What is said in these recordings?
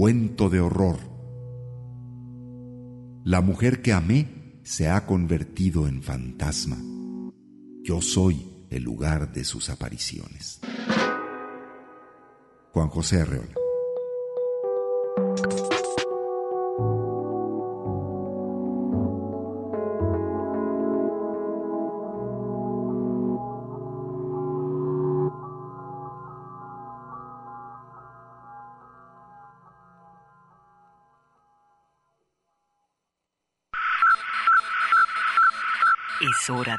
cuento de horror. La mujer que amé se ha convertido en fantasma. Yo soy el lugar de sus apariciones. Juan José Arreola.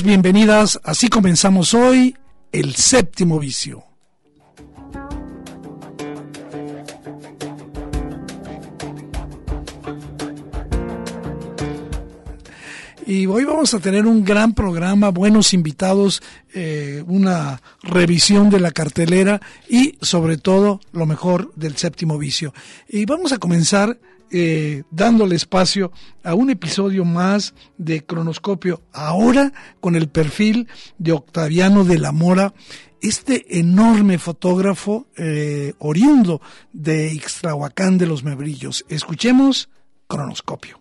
Bienvenidas. Así comenzamos hoy el séptimo vicio. Y hoy vamos a tener un gran programa, buenos invitados, eh, una revisión de la cartelera y sobre todo lo mejor del séptimo vicio. Y vamos a comenzar eh, dándole espacio a un episodio más de Cronoscopio, ahora con el perfil de Octaviano de la Mora, este enorme fotógrafo eh, oriundo de Ixtlahuacán de los Membrillos. Escuchemos Cronoscopio.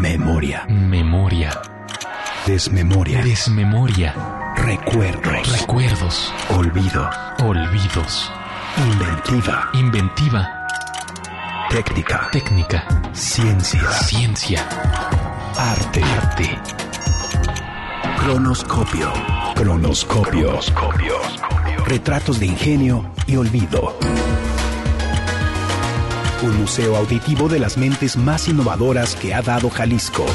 Memoria. Memoria. Desmemoria. Desmemoria. Recuerdos. Recuerdos. Olvido. Olvidos. Inventiva. Inventiva. Técnica. Técnica. Ciencia. Ciencia. Arte. Arte. Cronoscopio. Cronoscopio. Retratos de ingenio y olvido. Un museo auditivo de las mentes más innovadoras que ha dado Jalisco.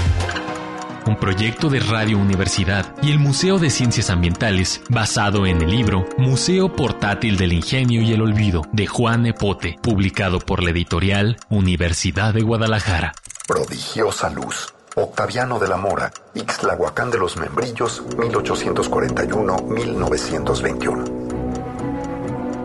Un proyecto de Radio Universidad y el Museo de Ciencias Ambientales basado en el libro Museo Portátil del Ingenio y el Olvido de Juan Epote, publicado por la editorial Universidad de Guadalajara. Prodigiosa luz. Octaviano de la Mora, Ixtlahuacán de los Membrillos, 1841-1921.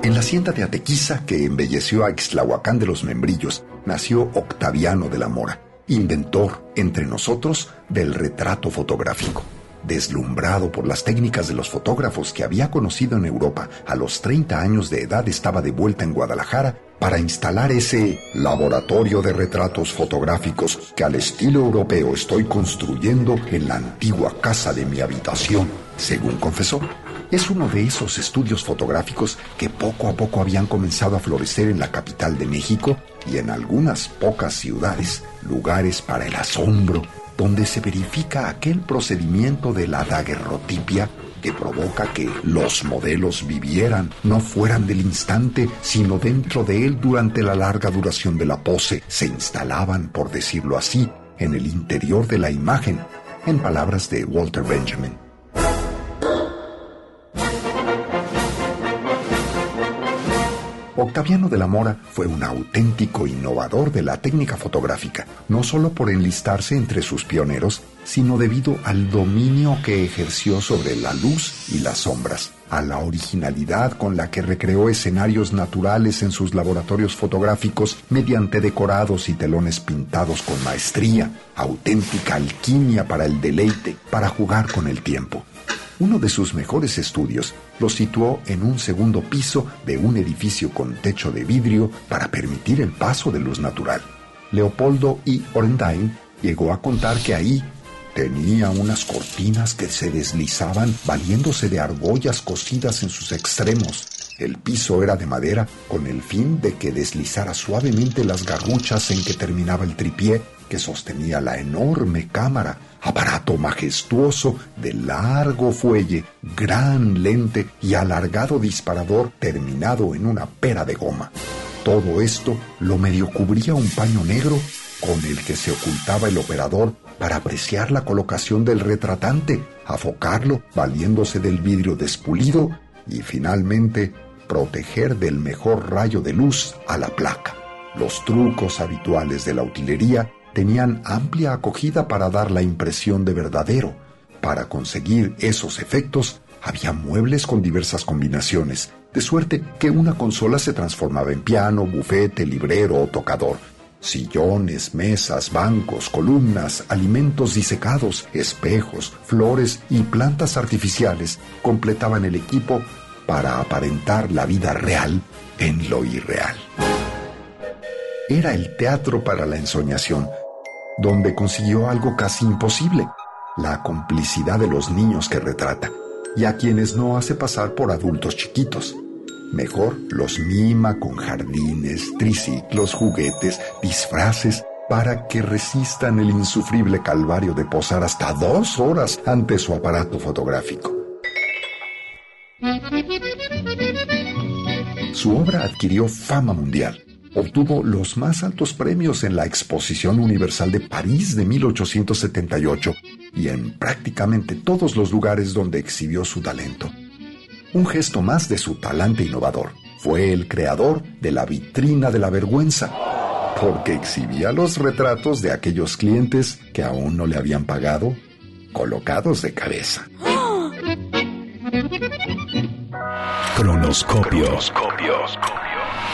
En la hacienda de Atequiza, que embelleció a Ixtlahuacán de los Membrillos, nació Octaviano de la Mora, inventor, entre nosotros, del retrato fotográfico. Deslumbrado por las técnicas de los fotógrafos que había conocido en Europa, a los 30 años de edad estaba de vuelta en Guadalajara para instalar ese laboratorio de retratos fotográficos que al estilo europeo estoy construyendo en la antigua casa de mi habitación, según confesó. Es uno de esos estudios fotográficos que poco a poco habían comenzado a florecer en la capital de México y en algunas pocas ciudades, lugares para el asombro, donde se verifica aquel procedimiento de la daguerrotipia que provoca que los modelos vivieran, no fueran del instante, sino dentro de él durante la larga duración de la pose, se instalaban, por decirlo así, en el interior de la imagen, en palabras de Walter Benjamin. Octaviano de la Mora fue un auténtico innovador de la técnica fotográfica, no solo por enlistarse entre sus pioneros, sino debido al dominio que ejerció sobre la luz y las sombras, a la originalidad con la que recreó escenarios naturales en sus laboratorios fotográficos mediante decorados y telones pintados con maestría, auténtica alquimia para el deleite, para jugar con el tiempo. Uno de sus mejores estudios lo situó en un segundo piso de un edificio con techo de vidrio para permitir el paso de luz natural. Leopoldo I. Orendain llegó a contar que ahí tenía unas cortinas que se deslizaban valiéndose de argollas cosidas en sus extremos. El piso era de madera con el fin de que deslizara suavemente las garruchas en que terminaba el tripié que sostenía la enorme cámara, aparato majestuoso de largo fuelle, gran lente y alargado disparador terminado en una pera de goma. Todo esto lo medio cubría un paño negro con el que se ocultaba el operador para apreciar la colocación del retratante, afocarlo valiéndose del vidrio despulido y finalmente proteger del mejor rayo de luz a la placa. Los trucos habituales de la utilería tenían amplia acogida para dar la impresión de verdadero. Para conseguir esos efectos había muebles con diversas combinaciones, de suerte que una consola se transformaba en piano, bufete, librero o tocador. Sillones, mesas, bancos, columnas, alimentos disecados, espejos, flores y plantas artificiales completaban el equipo para aparentar la vida real en lo irreal. Era el teatro para la ensoñación, donde consiguió algo casi imposible, la complicidad de los niños que retrata, y a quienes no hace pasar por adultos chiquitos. Mejor los mima con jardines, triciclos, juguetes, disfraces, para que resistan el insufrible calvario de posar hasta dos horas ante su aparato fotográfico. Su obra adquirió fama mundial. Obtuvo los más altos premios en la Exposición Universal de París de 1878 y en prácticamente todos los lugares donde exhibió su talento. Un gesto más de su talante innovador fue el creador de la vitrina de la vergüenza, porque exhibía los retratos de aquellos clientes que aún no le habían pagado, colocados de cabeza. Cronoscopio.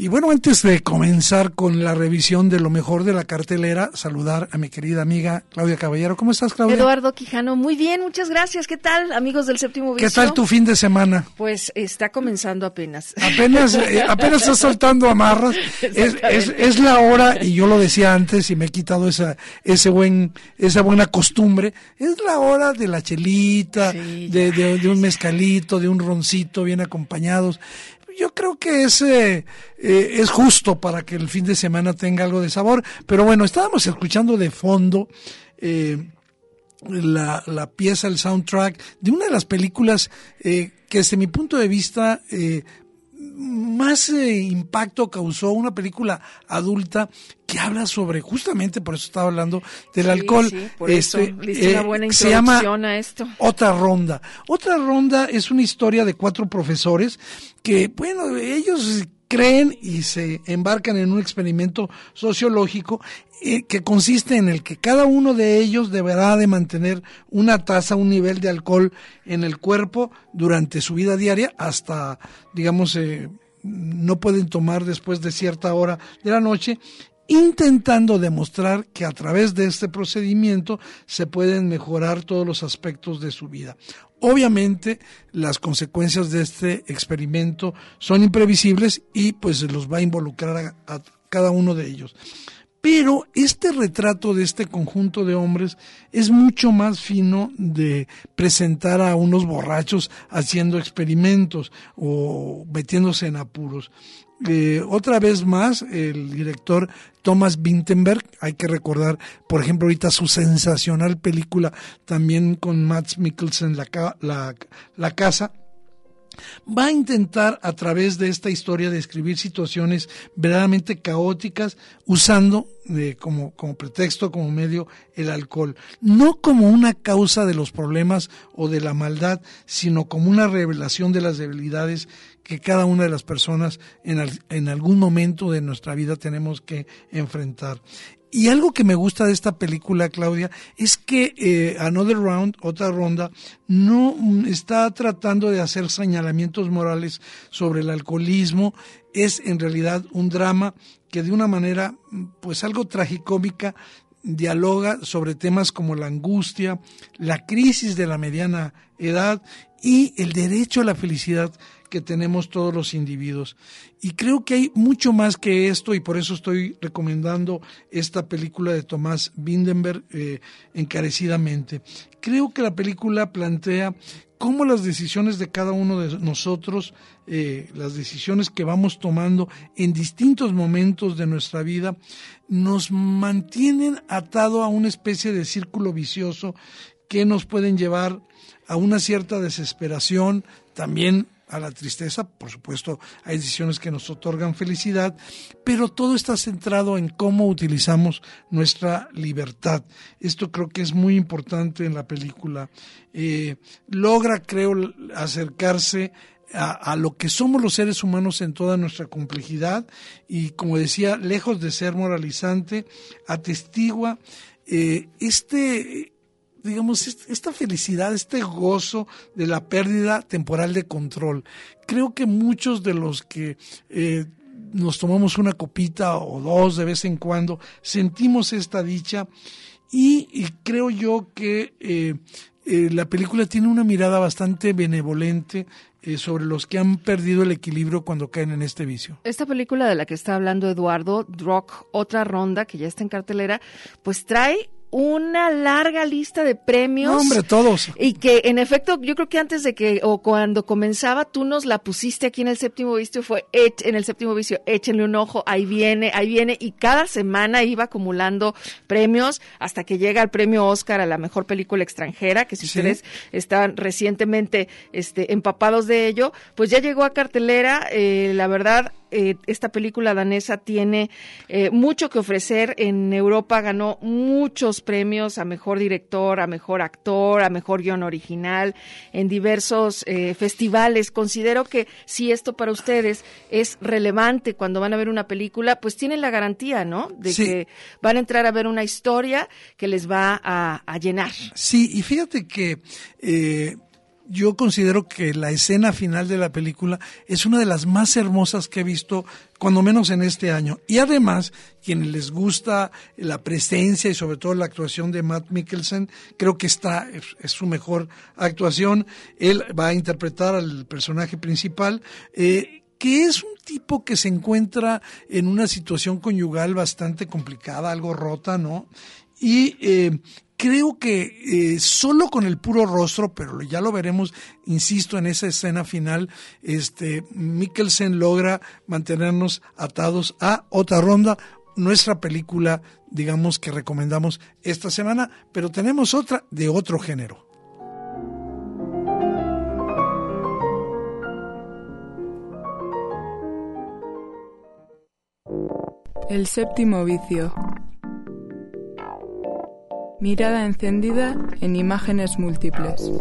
Y bueno, antes de comenzar con la revisión de lo mejor de la cartelera, saludar a mi querida amiga Claudia Caballero. ¿Cómo estás, Claudia? Eduardo Quijano, muy bien, muchas gracias. ¿Qué tal, amigos del Séptimo Vicio? ¿Qué tal tu fin de semana? Pues está comenzando apenas. Apenas, eh, apenas está soltando amarras. Es, es, es, la hora, y yo lo decía antes y me he quitado esa, ese buen, esa buena costumbre, es la hora de la chelita, sí, de, de, de un mezcalito, de un roncito bien acompañados yo creo que es, eh, eh, es justo para que el fin de semana tenga algo de sabor. Pero bueno, estábamos escuchando de fondo eh, la, la, pieza, el soundtrack de una de las películas que desde mi punto de vista más eh, impacto causó una película adulta que habla sobre, justamente por eso estaba hablando del sí, alcohol. Sí, por este, eso. Eh, una buena se llama a esto. Otra Ronda. Otra Ronda es una historia de cuatro profesores que, bueno, ellos creen y se embarcan en un experimento sociológico eh, que consiste en el que cada uno de ellos deberá de mantener una tasa, un nivel de alcohol en el cuerpo durante su vida diaria hasta, digamos, eh, no pueden tomar después de cierta hora de la noche intentando demostrar que a través de este procedimiento se pueden mejorar todos los aspectos de su vida. Obviamente las consecuencias de este experimento son imprevisibles y pues los va a involucrar a, a cada uno de ellos. Pero este retrato de este conjunto de hombres es mucho más fino de presentar a unos borrachos haciendo experimentos o metiéndose en apuros. Eh, otra vez más, el director Thomas Vinterberg, hay que recordar, por ejemplo, ahorita su sensacional película también con Matt Mikkelsen, la, la, la Casa, va a intentar a través de esta historia describir situaciones verdaderamente caóticas usando eh, como, como pretexto, como medio, el alcohol. No como una causa de los problemas o de la maldad, sino como una revelación de las debilidades que cada una de las personas en, en algún momento de nuestra vida tenemos que enfrentar. Y algo que me gusta de esta película, Claudia, es que eh, Another Round, otra ronda, no mm, está tratando de hacer señalamientos morales sobre el alcoholismo. Es en realidad un drama que de una manera, mm, pues algo tragicómica, dialoga sobre temas como la angustia, la crisis de la mediana edad y el derecho a la felicidad que tenemos todos los individuos. Y creo que hay mucho más que esto y por eso estoy recomendando esta película de Tomás Bindenberg eh, encarecidamente. Creo que la película plantea cómo las decisiones de cada uno de nosotros, eh, las decisiones que vamos tomando en distintos momentos de nuestra vida, nos mantienen atado a una especie de círculo vicioso que nos pueden llevar a una cierta desesperación, también a la tristeza, por supuesto hay decisiones que nos otorgan felicidad, pero todo está centrado en cómo utilizamos nuestra libertad. Esto creo que es muy importante en la película. Eh, logra, creo, acercarse a, lo que somos los seres humanos en toda nuestra complejidad y, como decía, lejos de ser moralizante, atestigua eh, este digamos, esta felicidad, este gozo de la pérdida temporal de control. Creo que muchos de los que eh, nos tomamos una copita o dos de vez en cuando, sentimos esta dicha y, creo yo que eh, eh, la película tiene una mirada bastante benevolente sobre los que han perdido el equilibrio cuando caen en este vicio. Esta película de la que está hablando Eduardo, Rock, otra ronda que ya está en cartelera, pues trae una larga lista de premios. hombre, todos. Y que en efecto, yo creo que antes de que, o cuando comenzaba, tú nos la pusiste aquí en el séptimo vicio, fue en el séptimo vicio, échenle un ojo, ahí viene, ahí viene, y cada semana iba acumulando premios hasta que llega el premio Oscar a la mejor película extranjera, que si ustedes estaban recientemente este, empapados de ello, pues ya llegó a cartelera, eh, la verdad, eh, esta película danesa tiene eh, mucho que ofrecer. En Europa ganó muchos premios a mejor director, a mejor actor, a mejor guion original, en diversos eh, festivales. Considero que si esto para ustedes es relevante cuando van a ver una película, pues tienen la garantía, ¿no? De que van a entrar a ver una historia que les va a, a llenar. Sí, y fíjate que yo considero que la escena final de la película es una de las más hermosas que he visto, cuando menos en este año. Y además, quienes les gusta la presencia y sobre todo la actuación de Matt Mikkelsen, creo que está, es, su mejor actuación. Él va a interpretar al personaje principal. Eh, que es un tipo que se encuentra en una situación conyugal bastante complicada, algo rota, ¿no? Y eh, creo que eh, solo con el puro rostro, pero ya lo veremos, insisto, en esa escena final, este, Mikkelsen logra mantenernos atados a otra ronda, nuestra película, digamos, que recomendamos esta semana, pero tenemos otra de otro género. El séptimo vicio. Mirada encendida en imágenes múltiples.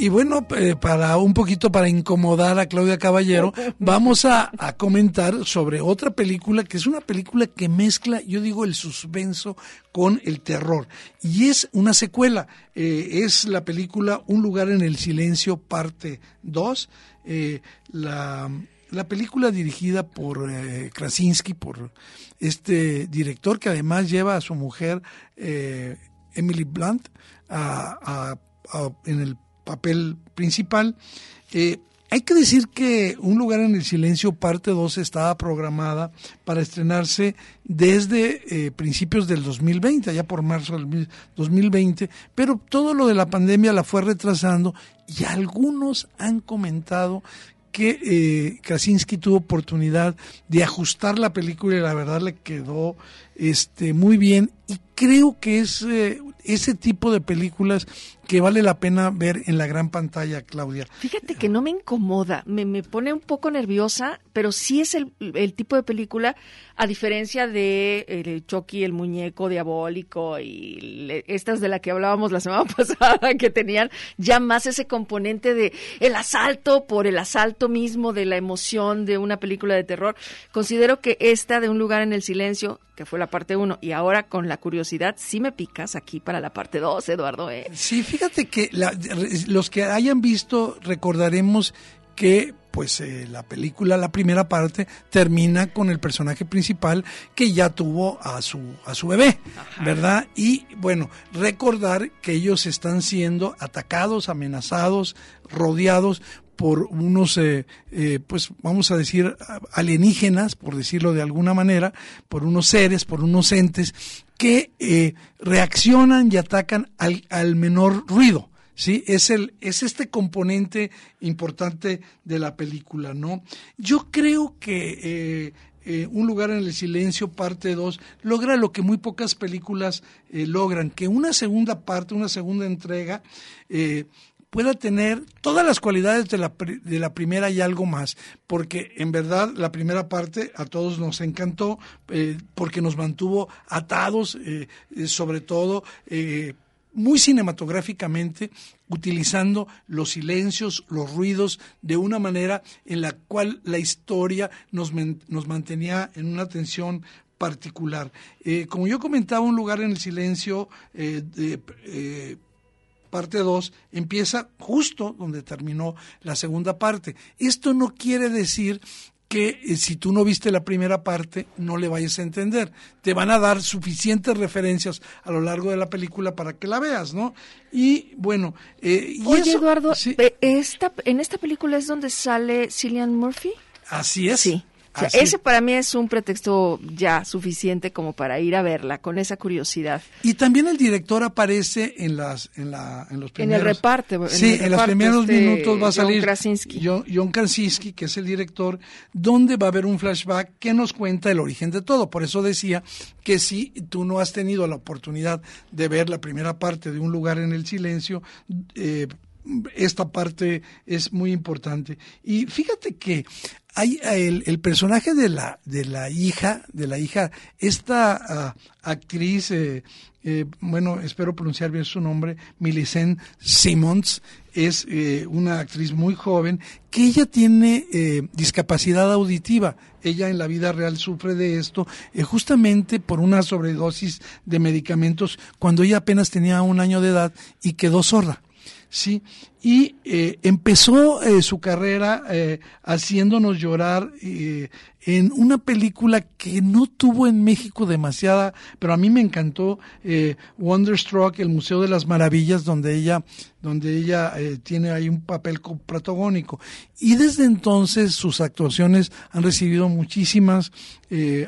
Y bueno, eh, para un poquito para incomodar a Claudia Caballero, vamos a, comentar sobre otra película que es una película que mezcla, yo digo, el suspenso con el terror. Y es una secuela, eh, es la película Un lugar en el silencio, parte 2. Eh, la, la, película dirigida por Krasinski, por este director que además lleva a su mujer, Emily Blunt, a, en el papel principal. Eh, hay que decir que Un lugar en el silencio, parte 2, estaba programada para estrenarse desde eh, principios del 2020, allá por marzo del 2020, pero todo lo de la pandemia la fue retrasando y algunos han comentado que eh, tuvo oportunidad de ajustar la película y la verdad le quedó este muy bien y creo que es eh, ese tipo de películas que vale la pena ver en la gran pantalla, Claudia. Fíjate que no me incomoda, me, me pone un poco nerviosa, pero sí es el, el tipo de película, a diferencia de el Chucky, el muñeco diabólico y le, estas de la que hablábamos la semana pasada, que tenían ya más ese componente de el asalto por el asalto mismo, de la emoción de una película de terror. Considero que esta de Un lugar en el silencio, que fue la parte uno, y ahora con la curiosidad, sí me picas aquí para la parte dos, Eduardo. ¿eh? Sí, fíjate que la, los que hayan visto recordaremos que pues eh, la película, la primera parte, termina con el personaje principal que ya tuvo a su, a su bebé, Ajá. ¿verdad? Y bueno, recordar que ellos están siendo atacados, amenazados, rodeados por unos, eh, eh, pues vamos a decir, alienígenas, por decirlo de alguna manera, por unos seres, por unos entes que eh, reaccionan y atacan al, al menor ruido. ¿sí? Es, el, es este componente importante de la película, ¿no? Yo creo que eh, eh, Un lugar en el silencio, parte 2, logra lo que muy pocas películas eh, logran, que una segunda parte, una segunda entrega, eh, pueda tener todas las cualidades de la, de la primera y algo más, porque en verdad la primera parte a todos nos encantó, eh, porque nos mantuvo atados, eh, sobre todo eh, muy cinematográficamente, utilizando los silencios, los ruidos, de una manera en la cual la historia nos, nos mantenía en una tensión particular. Como yo comentaba, un lugar en el silencio de, parte 2 empieza justo donde terminó la segunda parte. Esto no quiere decir que eh, si tú no viste la primera parte no le vayas a entender. Te van a dar suficientes referencias a lo largo de la película para que la veas, ¿no? Y bueno, eh, y Oye, eso, Eduardo, sí, esta, ¿en esta película es donde sale Cillian Murphy? así es. Sí. O sea, Así. ese para mí es un pretexto ya suficiente como para ir a verla con esa curiosidad. Y también el director aparece en las en la en los En primeros el reparto. en sí, el en los reparto, primeros este, minutos va a John salir Krasinski. John, John Krasinski, que es el director, donde va a haber un flashback que nos cuenta el origen de todo. Por eso decía que si tú no has tenido la oportunidad de ver la primera parte de Un lugar en el silencio, eh, esta parte es muy importante. Y fíjate que hay el, el personaje de la de la hija de la hija esta uh, actriz eh, eh, bueno espero pronunciar bien su nombre Millicent Simmons es eh, una actriz muy joven que ella tiene eh, discapacidad auditiva ella en la vida real sufre de esto eh, justamente por una sobredosis de medicamentos cuando ella apenas tenía un año de edad y quedó sorda sí y eh, empezó eh, su carrera eh, haciéndonos llorar eh, en una película que no tuvo en México demasiada, pero a mí me encantó eh, Wonderstruck, el Museo de las Maravillas, donde ella, donde ella eh, tiene ahí un papel protagónico. Y desde entonces sus actuaciones han recibido muchísimas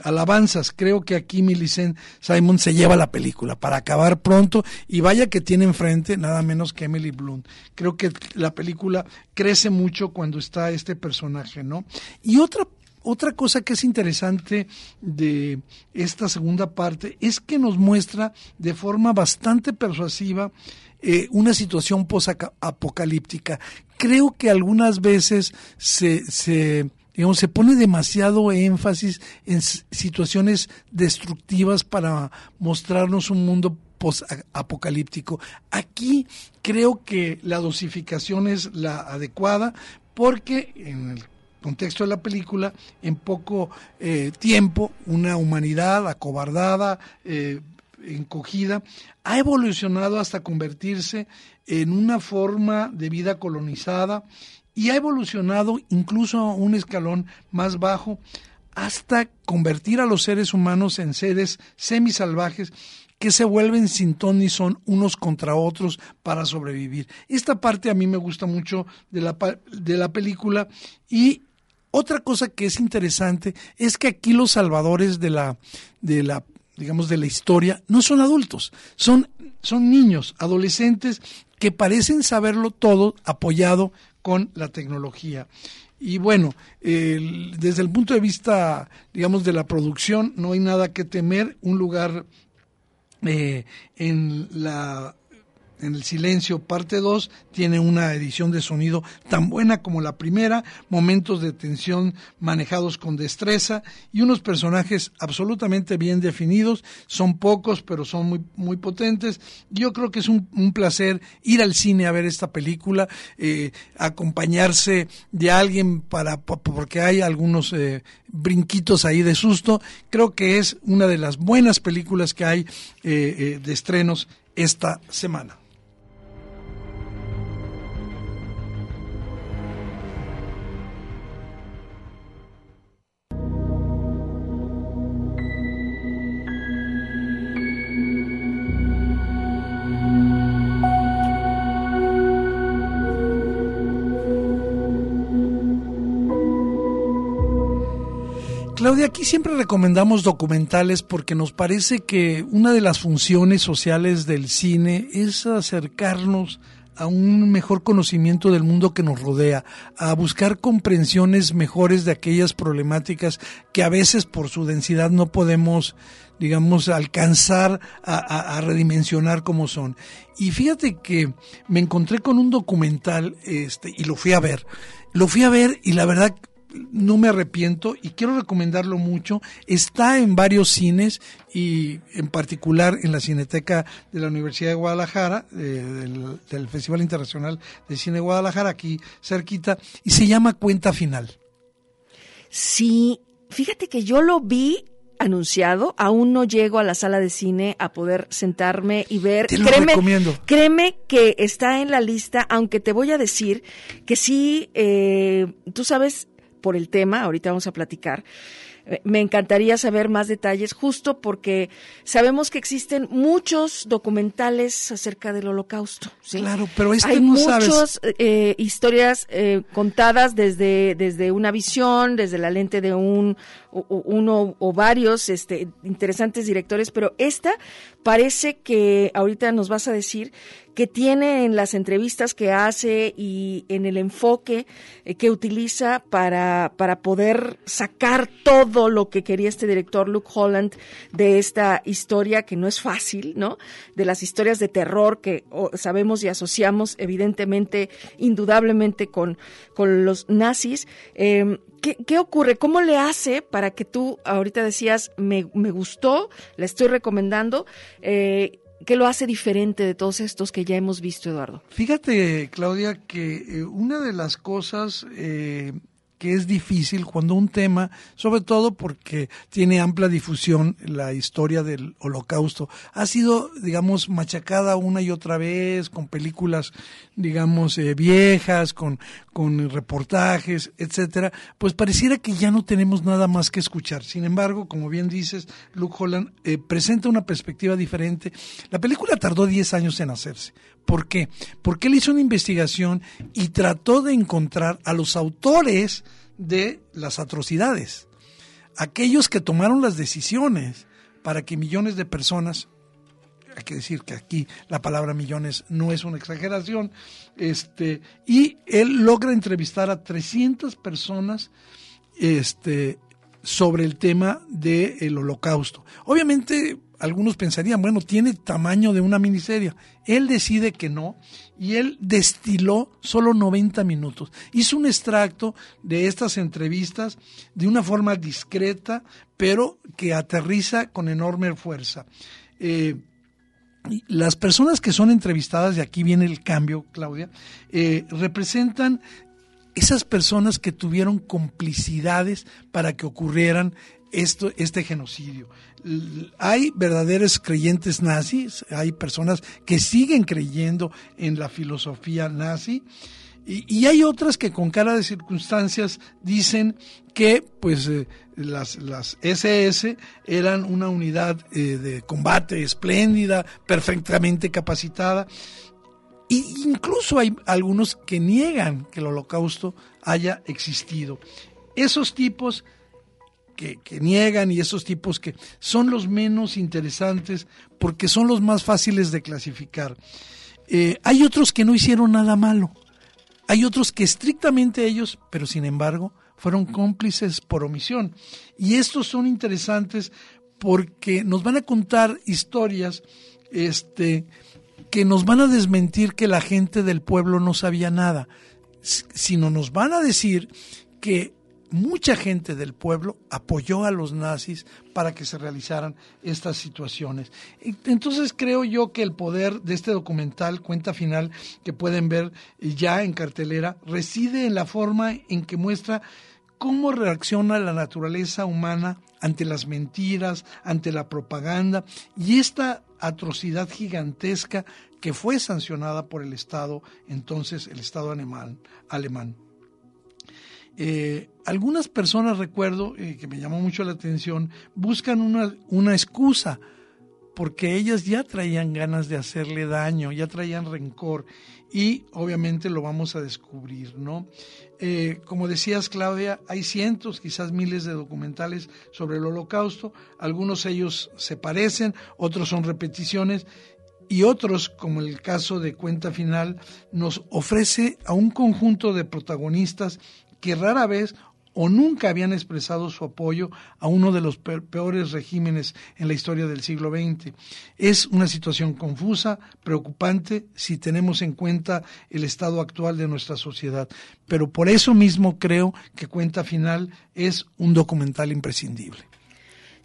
alabanzas. Creo que aquí Millicent Simon se lleva la película para acabar pronto y vaya que tiene enfrente nada menos que Emily Blunt. Creo que la película crece mucho cuando está este personaje, ¿no? Y otra otra cosa que es interesante de esta segunda parte es que nos muestra de forma bastante persuasiva eh, una situación posapocalíptica. Creo que algunas veces se digamos, se pone demasiado énfasis en situaciones destructivas para mostrarnos un mundo post-apocalíptico. Aquí creo que la dosificación es la adecuada porque en el contexto de la película, en poco eh, tiempo, una humanidad acobardada, eh, encogida, ha evolucionado hasta convertirse en una forma de vida colonizada y ha evolucionado incluso a un escalón más bajo hasta convertir a los seres humanos en seres semisalvajes que se vuelven sin ton ni son unos contra otros para sobrevivir. Esta parte a mí me gusta mucho de la, de la película y otra cosa que es interesante es que aquí los salvadores de la, de la digamos, de la historia, no son adultos, son, son niños, adolescentes que parecen saberlo todo apoyado con la tecnología. Y bueno, desde el punto de vista, digamos, de la producción, no hay nada que temer. Un lugar eh, en la en el silencio parte 2 tiene una edición de sonido tan buena como la primera, momentos de tensión manejados con destreza y unos personajes absolutamente bien definidos, son pocos pero son muy, muy potentes. Yo creo que es un, placer ir al cine a ver esta película, eh, acompañarse de alguien para porque hay algunos eh, brinquitos ahí de susto. Creo que es una de las buenas películas que hay eh, de estrenos esta semana. Claudia, aquí siempre recomendamos documentales porque nos parece que una de las funciones sociales del cine es acercarnos a un mejor conocimiento del mundo que nos rodea, a buscar comprensiones mejores de aquellas problemáticas que a veces por su densidad no podemos, digamos, alcanzar a, redimensionar como son. Y fíjate que me encontré con un documental este, y lo fui a ver. Lo fui a ver y la verdad no me arrepiento y quiero recomendarlo mucho. Está en varios cines y en particular en la Cineteca de la Universidad de Guadalajara, del, del, Festival Internacional de Cine de Guadalajara, aquí cerquita, y se llama Cuenta Final. Sí, fíjate que yo lo vi anunciado, aún no llego a la sala de cine a poder sentarme y ver. Te lo recomiendo. Créeme que está en la lista, aunque te voy a decir que sí, eh, tú sabes, por el tema, ahorita vamos a platicar. Eh, me encantaría saber más detalles, justo porque sabemos que existen muchos documentales acerca del holocausto. Claro, pero este Hay no muchas eh, historias eh, contadas desde, desde una visión, desde la lente de un uno o varios este, interesantes directores, pero esta parece que ahorita nos vas a decir que tiene en las entrevistas que hace y en el enfoque eh, que utiliza para, para poder sacar todo lo que quería este director Luke Holland de esta historia que no es fácil, ¿no? De las historias de terror que sabemos y asociamos evidentemente, indudablemente con, con los nazis. Em, ¿Qué, ocurre? ¿Cómo le hace para que tú, ahorita decías, me, me gustó, la estoy recomendando, eh, ¿Qué lo hace diferente de todos estos que ya hemos visto, Eduardo? Fíjate, Claudia, que eh, una de las cosas eh, que es difícil cuando un tema, sobre todo porque tiene amplia difusión la historia del holocausto, ha sido, digamos, machacada una y otra vez con películas, digamos, eh, viejas, con, con reportajes, etcétera, pues pareciera que ya no tenemos nada más que escuchar. Sin embargo, como bien dices, Luke Holland eh, presenta una perspectiva diferente. La película tardó 10 años en hacerse. ¿Por qué? Porque él hizo una investigación y trató de encontrar a los autores de las atrocidades, aquellos que tomaron las decisiones para que millones de personas, hay que decir que aquí la palabra millones no es una exageración, este, y él logra entrevistar a 300 personas este, sobre el tema del holocausto. Obviamente algunos pensarían, bueno, tiene tamaño de una miniserie. Él decide que no y él destiló solo 90 minutos. Hizo un extracto de estas entrevistas de una forma discreta, pero que aterriza con enorme fuerza. Eh, las personas que son entrevistadas, y aquí viene el cambio, Claudia, eh, representan esas personas que tuvieron complicidades para que ocurrieran esto, este genocidio. Hay verdaderos creyentes nazis, hay personas que siguen creyendo en la filosofía nazi. Y, hay otras que con cara de circunstancias dicen que pues eh, las, SS eran una unidad eh, de combate espléndida, perfectamente capacitada. Y incluso hay algunos que niegan que el holocausto haya existido. Esos tipos que, niegan y esos tipos que son los menos interesantes porque son los más fáciles de clasificar. Eh, hay otros que no hicieron nada malo. hay otros que estrictamente ellos, pero sin embargo, fueron cómplices por omisión. Y estos son interesantes porque nos van a contar historias este, que nos van a desmentir que la gente del pueblo no sabía nada, sino nos van a decir que mucha gente del pueblo apoyó a los nazis para que se realizaran estas situaciones. Entonces creo yo que el poder de este documental, cuenta final, que pueden ver ya en cartelera, reside en la forma en que muestra cómo reacciona la naturaleza humana ante las mentiras, ante la propaganda y esta atrocidad gigantesca que fue sancionada por el Estado, entonces el Estado alemán. alemán. Eh, algunas personas, recuerdo, eh, que me llamó mucho la atención, buscan una, una excusa porque ellas ya traían ganas de hacerle daño, ya traían rencor y obviamente lo vamos a descubrir, ¿no? Eh, como decías, Claudia, hay cientos, quizás miles de documentales sobre el holocausto, algunos ellos se parecen, otros son repeticiones y otros, como el caso de Cuenta Final, nos ofrece a un conjunto de protagonistas que rara vez o nunca habían expresado su apoyo a uno de los peores regímenes en la historia del siglo XX. Es una situación confusa, preocupante, si tenemos en cuenta el estado actual de nuestra sociedad. Pero por eso mismo creo que Cuenta Final es un documental imprescindible.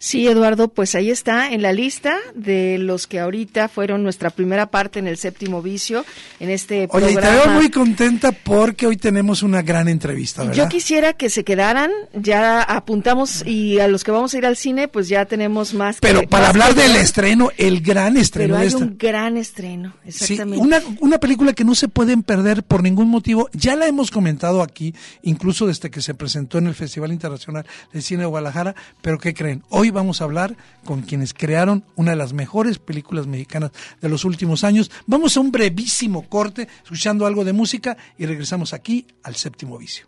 Sí, Eduardo, pues ahí está en la lista de los que ahorita fueron nuestra primera parte en el séptimo vicio, en este programa. Oye, te veo muy contenta porque hoy tenemos una gran entrevista, ¿verdad? Yo quisiera que se quedaran, ya apuntamos y a los que vamos a ir al cine, pues ya tenemos más. Pero para hablar del estreno, el gran estreno. Pero hay un gran estreno, exactamente. Sí, una, una película que no se pueden perder por ningún motivo, ya la hemos comentado aquí, incluso desde que se presentó en el Festival Internacional de Cine de Guadalajara, pero ¿qué creen? Hoy vamos a hablar con quienes crearon una de las mejores películas mexicanas de los últimos años. Vamos a un brevísimo corte, escuchando algo de música y regresamos aquí al séptimo vicio.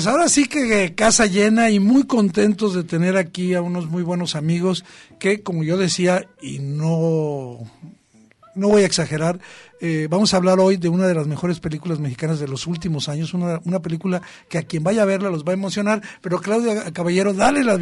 Pues ahora sí que casa llena y muy contentos de tener aquí a unos muy buenos amigos que, como yo decía, y no, no voy a exagerar, eh, vamos a hablar hoy de una de las mejores películas mexicanas de los últimos años, una, una película que a quien vaya a verla los va a emocionar, pero Claudia Caballero, dale la,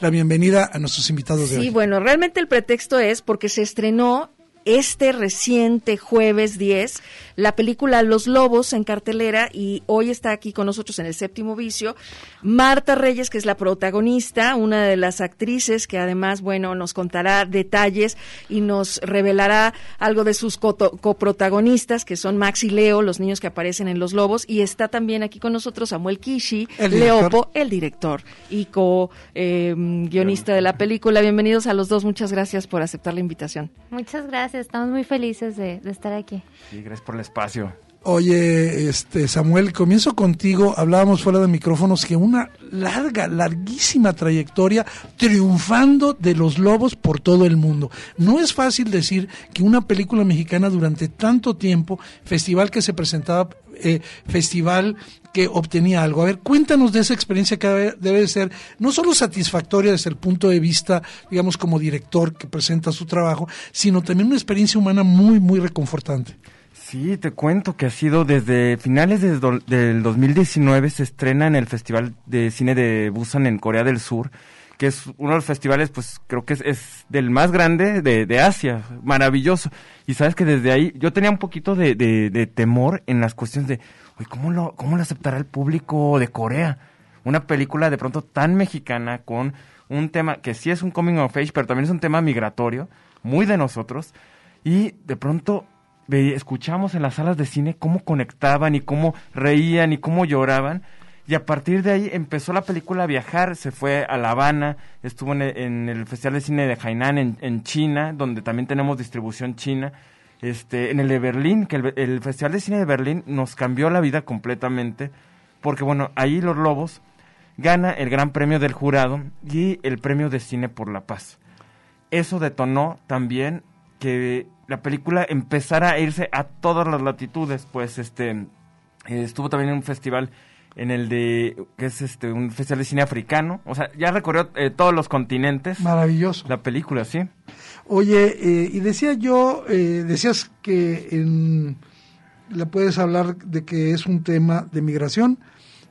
la bienvenida a nuestros invitados de hoy. Sí, bueno, realmente el pretexto es porque se estrenó este reciente jueves 10 la película Los Lobos en cartelera y hoy está aquí con nosotros en el séptimo vicio Marta Reyes, que es la protagonista, una de las actrices que además, bueno, nos contará detalles y nos revelará algo de sus coprotagonistas, que son Max y Leo, los niños que aparecen en Los Lobos, y está también aquí con nosotros Samuel Kishi, Leopo, el director y co-guionista de la película. Bienvenidos a los dos, muchas gracias por aceptar la invitación. Muchas gracias, estamos muy felices de, de estar aquí. Sí, gracias por el espacio. Oye, este Samuel, comienzo contigo. Hablábamos fuera de micrófonos que una larga, larguísima trayectoria triunfando de los lobos por todo el mundo. No es fácil decir que una película mexicana durante tanto tiempo, festival que se presentaba, eh, festival que obtenía algo. A ver, cuéntanos de esa experiencia que debe ser no solo satisfactoria desde el punto de vista, digamos, como director que presenta su trabajo, sino también una experiencia humana muy, muy reconfortante. Sí, te cuento que ha sido desde finales de del 2019 se estrena en el Festival de Cine de Busan en Corea del Sur, que es uno de los festivales, pues creo que es, del más grande de, Asia, maravilloso. Y sabes que desde ahí yo tenía un poquito de, de temor en las cuestiones de, oye, ¿cómo lo, ¿cómo lo aceptará el público de Corea? Una película de pronto tan mexicana con un tema que sí es un coming of age, pero también es un tema migratorio, muy de nosotros. Y de pronto escuchamos en las salas de cine cómo conectaban y cómo reían y cómo lloraban. Y a partir de ahí empezó la película a viajar, se fue a La Habana, estuvo en el, Festival de Cine de Hainan en, China, donde también tenemos distribución china, este, en el de Berlín, que el, el, Festival de Cine de Berlín nos cambió la vida completamente, porque bueno, ahí Los Lobos gana el Gran Premio del Jurado y el Premio de Cine por la Paz. Eso detonó también que la película empezara a irse a todas las latitudes, pues este eh, estuvo también en un festival en el de que es este un festival de cine africano, o sea, ya recorrió eh, todos los continentes. Maravilloso. La película, sí. Oye, eh, y decía yo, decías que en, le puedes hablar de que es un tema de migración,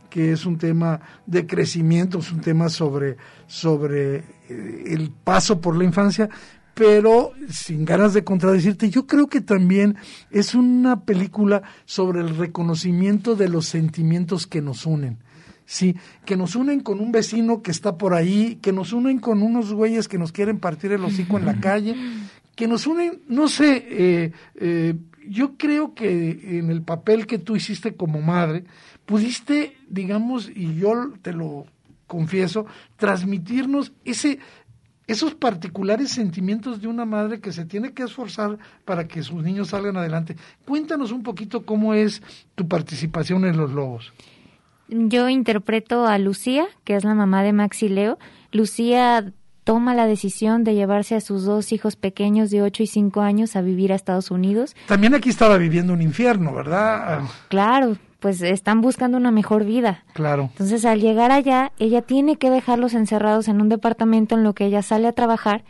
que es un tema de crecimiento, es un tema sobre, sobre el paso por la infancia, pero sin ganas de contradecirte, yo creo que también es una película sobre el reconocimiento de los sentimientos que nos unen. Sí, que nos unen con un vecino que está por ahí, que nos unen con unos güeyes que nos quieren partir el hocico en la calle, que nos unen, no sé, eh, eh, yo creo que en el papel que tú hiciste como madre, pudiste, digamos, y yo te lo confieso, transmitirnos ese esos particulares sentimientos de una madre que se tiene que esforzar para que sus niños salgan adelante. Cuéntanos un poquito cómo es tu participación en Los Lobos. Yo interpreto a Lucía, que es la mamá de Max y Leo. Lucía toma la decisión de llevarse a sus dos hijos pequeños de 8 y 5 años a vivir a Estados Unidos. También aquí estaba viviendo un infierno, ¿verdad? Claro, pues están buscando una mejor vida. Claro. Entonces, al llegar allá, ella tiene que dejarlos encerrados en un departamento en lo que ella sale a trabajar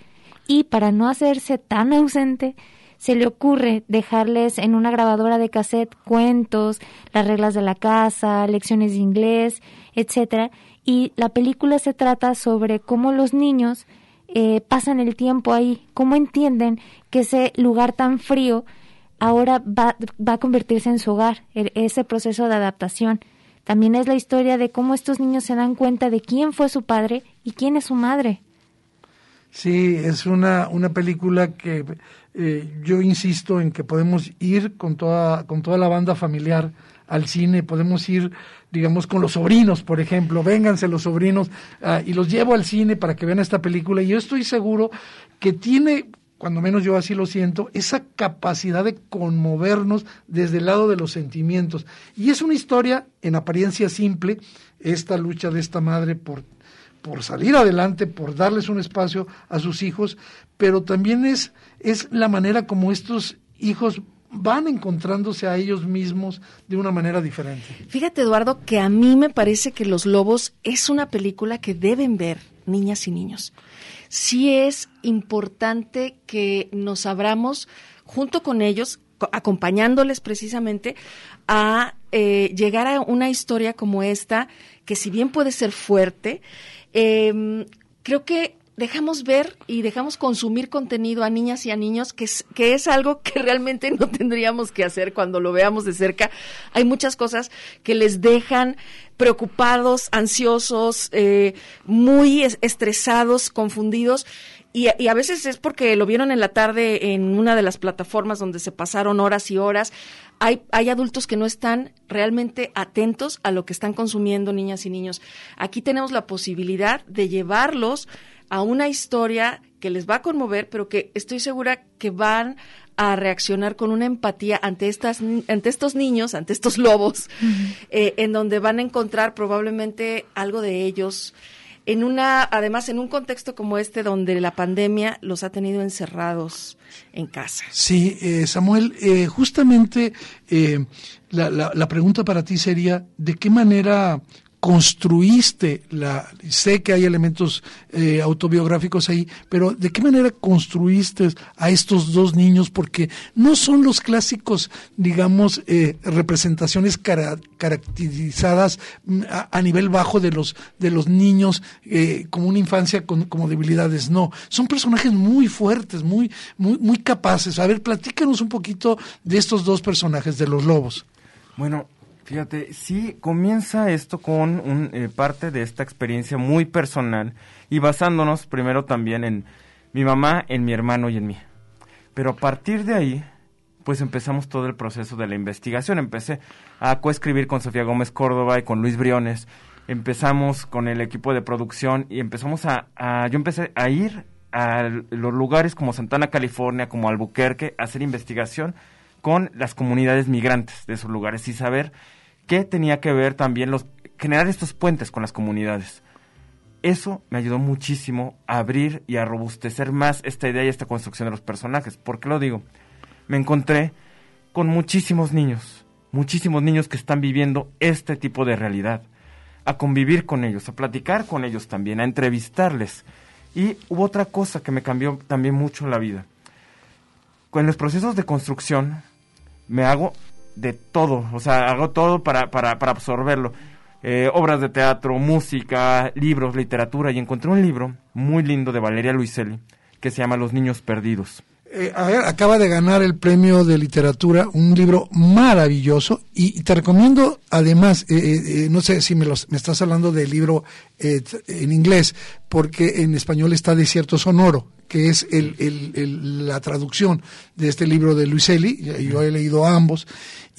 y para no hacerse tan ausente, se le ocurre dejarles en una grabadora de cassette cuentos, las reglas de la casa, lecciones de inglés, etcétera, y la película se trata sobre cómo los niños eh, pasan el tiempo ahí, cómo entienden que ese lugar tan frío ahora va, va a convertirse en su hogar, ese proceso de adaptación. También es la historia de cómo estos niños se dan cuenta de quién fue su padre y quién es su madre. Sí, es una, una película que eh, yo insisto en que podemos ir con toda, con toda la banda familiar al cine, podemos ir, digamos, con los sobrinos, por ejemplo, vénganse los sobrinos ah, y los llevo al cine para que vean esta película. Y yo estoy seguro que tiene cuando menos yo así lo siento, esa capacidad de conmovernos desde el lado de los sentimientos. Y es una historia en apariencia simple, esta lucha de esta madre por, por salir adelante, por darles un espacio a sus hijos, pero también es, es la manera como estos hijos van encontrándose a ellos mismos de una manera diferente. Fíjate, Eduardo, que a mí me parece que Los Lobos es una película que deben ver niñas y niños sí es importante que nos abramos junto con ellos, acompañándoles precisamente a eh, llegar a una historia como esta, que si bien puede ser fuerte, em, creo que dejamos ver y dejamos consumir contenido a niñas y a niños, que es, que es algo que realmente no tendríamos que hacer cuando lo veamos de cerca. Hay muchas cosas que les dejan preocupados, ansiosos, eh, muy estresados, confundidos. Y, y, a veces es porque lo vieron en la tarde en una de las plataformas donde se pasaron horas y horas. Hay, hay adultos que no están realmente atentos a lo que están consumiendo niñas y niños. Aquí tenemos la posibilidad de llevarlos a una historia que les va a conmover, pero que estoy segura que van a reaccionar con una empatía ante estas ante estos niños, ante estos lobos, eh, en donde van a encontrar probablemente algo de ellos en una además en un contexto como este donde la pandemia los ha tenido encerrados en casa. Sí, eh, Samuel, eh, justamente la, la, la pregunta para ti sería de qué manera construiste la sé que hay elementos eh, autobiográficos ahí pero de qué manera construiste a estos dos niños porque no son los clásicos digamos eh, representaciones caracterizadas mm, a, nivel bajo de los de los niños eh, como una infancia con como debilidades. No son personajes muy fuertes muy muy muy capaces. A ver platícanos un poquito de estos dos personajes de los lobos. Bueno Fíjate, sí comienza esto con un, eh, parte de esta experiencia muy personal y basándonos primero también en mi mamá, en mi hermano y en mí. Pero a partir de ahí, pues empezamos todo el proceso de la investigación. Empecé a coescribir con Sofía Gómez Córdoba y con Luis Briones. Empezamos con el equipo de producción y empezamos a, a yo empecé a ir a los lugares como Santana, California, como Albuquerque, a hacer investigación con las comunidades migrantes de esos lugares y saber que tenía que ver también los generar estos puentes con las comunidades. Eso me ayudó muchísimo a abrir y a robustecer más esta idea y esta construcción de los personajes. ¿Por qué lo digo? Me encontré con muchísimos niños, muchísimos niños que están viviendo este tipo de realidad, a convivir con ellos, a platicar con ellos también, a entrevistarles. Y hubo otra cosa que me cambió también mucho la vida. Con los procesos de construcción me hago de todo, o sea, hago todo para, para, para absorberlo. Eh, obras de teatro, música, libros, literatura, y encontré un libro muy lindo de Valeria Luiselli que se llama Los Niños Perdidos. Eh, a ver, acaba de ganar el premio de literatura, un libro maravilloso y, te recomiendo además, eh, no sé si me, los, me estás hablando del libro en inglés, porque en español está Desierto Sonoro, que es el, la traducción de este libro de Luiselli, yo he leído ambos,